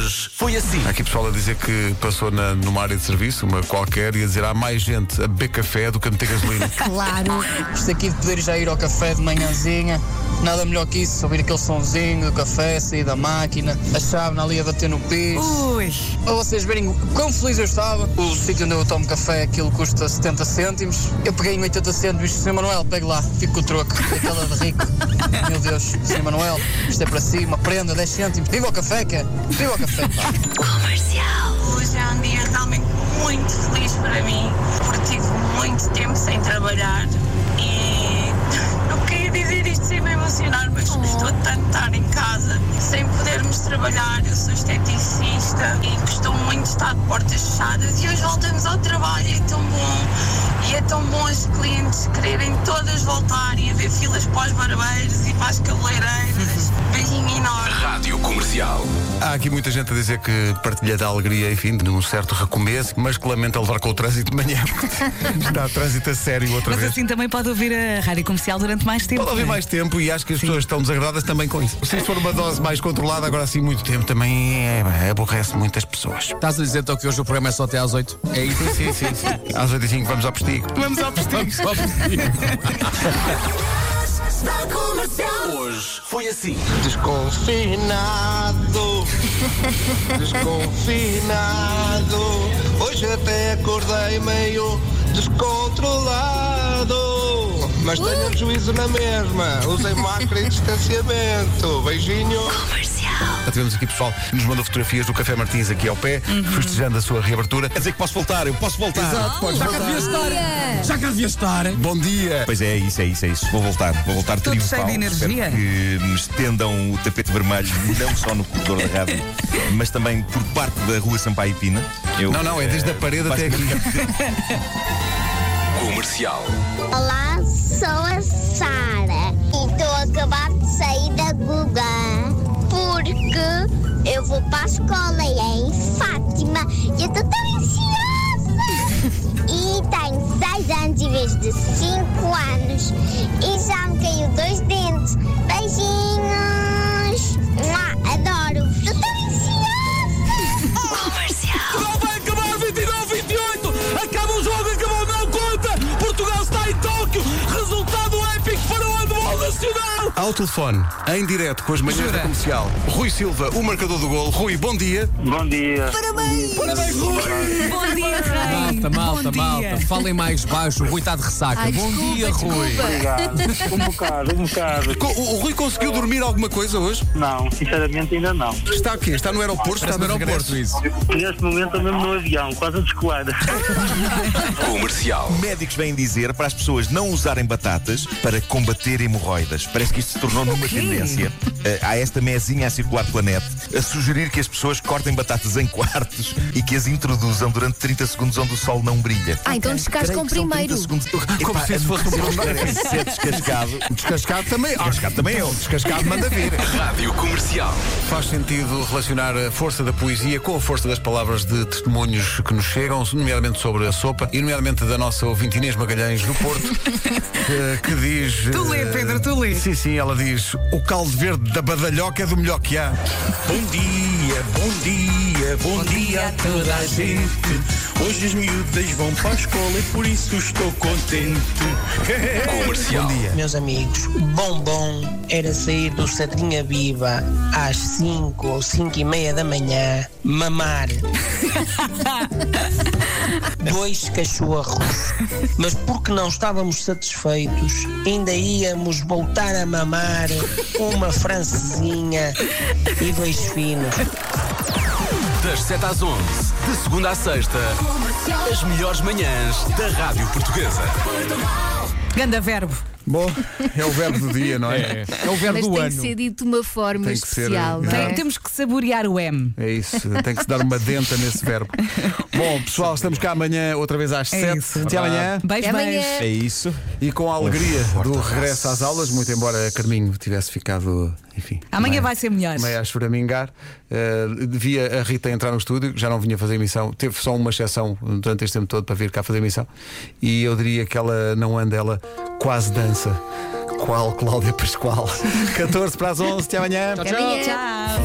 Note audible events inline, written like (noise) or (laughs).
Hoje foi assim. Há aqui pessoal a dizer que passou na, numa área de serviço, uma qualquer, e a dizer há mais gente a beber café do que a meter gasolina. (laughs) Claro. Isto aqui de poder já ir ao café de manhãzinha, nada melhor que isso, ouvir aquele sonzinho do café, sair da máquina, a chave ali a bater no piso. Ui. Para vocês verem o quão feliz eu estava, o sítio onde eu tomo café, aquilo custa 70 cêntimos. Eu peguei em 80 cêntimos, Sr. Manuel, pegue lá, fico com o troco. Aquela de rico. Meu Deus, Sr. Manuel, isto é para si, uma prenda, 10 cêntimos. Viva o café, quer? Viva o café, pá. Hoje é um dia realmente muito feliz para mim, porque tive muito tempo sem trabalhar de estar em casa, sem podermos trabalhar. Eu sou esteticista e gostou muito estar de portas fechadas e hoje voltamos ao trabalho, é tão bom. Tão bom os clientes quererem todas voltar e haver filas para os barbeiros e para as cabeleireiras. Beijinho enorme. Rádio Comercial. Há aqui muita gente a dizer que partilha da alegria, enfim, de um certo recomeço, mas que lamenta levar com o trânsito de manhã. Está trânsito a sério outra Mas vez. assim também pode ouvir a rádio comercial durante mais tempo. Pode não é? mais tempo e acho que as pessoas estão desagradadas também com isso. Se for uma dose mais controlada, agora assim muito tempo também é, aborrece muitas pessoas. Estás a dizer então que hoje o programa é só até às 8? É isso? Sim, sim, sim. Às 8 e 5 vamos ao postigo. Vamos ao (laughs) Vamos ao. Hoje foi assim. Desconfinado, desconfinado. Hoje até acordei meio descontrolado. Mas tenho juízo na mesma. Usei máscara e distanciamento. Beijinho. Já tivemos aqui pessoal que nos mandou fotografias do Café Martins aqui ao pé, festejando a sua reabertura. Quer dizer que posso voltar, eu posso voltar. Exato, podes Já cá voltar. devia estar. Já cá devia estar. Bom dia. Pois é, é isso, é isso, é isso. Vou voltar, vou voltar Todo triunfal. cheio de energia. Espero que me estendam o tapete vermelho, não só no corredor da rádio, (laughs) mas também por parte da rua Sampaio e Pina. Eu, Não, não, é desde a parede até aqui. (laughs) Comercial. Olá, sou a Sara e estou a acabar de sair da eu vou para a escola e é em Fátima e eu estou tão ansiosa. E tenho 6 anos em vez de 5 anos e já me caiu dois dentes. Ao telefone, em direto com as manhãs Jura? da comercial, Rui Silva, o marcador do gol. Rui, bom dia. Bom dia. Parabéns, Rui. Bom dia, Rei. Malta, malta, Bom dia. malta. Falem mais baixo. O Rui está de ressaca. Ai, Bom desculpa, dia, Rui. Obrigado. Um bocado, um bocado. O, o Rui conseguiu dormir alguma coisa hoje? Não, sinceramente ainda não. Está aqui, está no aeroporto, está no aeroporto isso. Neste momento estou mesmo no avião, quase a descolar. (laughs) Comercial. Médicos vêm dizer para as pessoas não usarem batatas para combater hemorroidas. Parece que isto se tornou numa tendência. Eh, há esta mesinha a circular pela net a sugerir que as pessoas cortem batatas em quartos e que as introduzam durante 30 segundos onde o sol não brilha. Ah, então descascam Creio que são 30 primeiro. segundos. Como Epá, se isso fosse um problema. ser descascado. (laughs) Descascado também. Ah, Descascado também eu. Descascado manda vir. Rádio Comercial. Faz sentido relacionar a força da poesia com a força das palavras de testemunhos que nos chegam, nomeadamente sobre a sopa, e nomeadamente da nossa ouvinte Inês Magalhães do Porto, (laughs) que, que diz. Tu lê, Pedro, tu lê. Sim, sim, ela diz: o caldo verde da badalhoca é do melhor que há. Bom dia, bom dia, bom, dia a toda a gente. Hoje as miúdas vão para a escola e por isso estou contente. (laughs) Comercial. Meus amigos, bom bom era sair do Sardinha Viva às 5 ou 5 e meia da manhã, mamar (laughs) dois cachorros, mas porque não estávamos satisfeitos, ainda íamos voltar a mamar uma francesinha e dois finos. Das 7 às 11, de segunda à sexta, as melhores manhãs da Rádio Portuguesa. Ganda verbo. Bom, é o verbo do dia, não é? É o verbo Mas do tem ano. que ser dito de uma forma Tem que ser, especial, não é? Tem- temos que saborear o M. É isso, tem que se dar uma denta nesse verbo. Bom, pessoal, estamos cá amanhã, outra vez às É 7. isso. Até amanhã. Beijo, Até amanhã. beijo. É isso. E com a alegria do regresso às aulas, muito embora Carminho tivesse ficado, enfim. Amanhã meio- vai ser melhor. Meio a esframingar. Uh, devia a Rita entrar no estúdio, já não vinha fazer emissão. Teve só uma exceção durante este tempo todo para vir cá fazer emissão. E eu diria que ela não anda, ela quase dança. Qual Cláudia Pascoal? (laughs) 14 para as 11, até amanhã. Até amanhã. Tchau.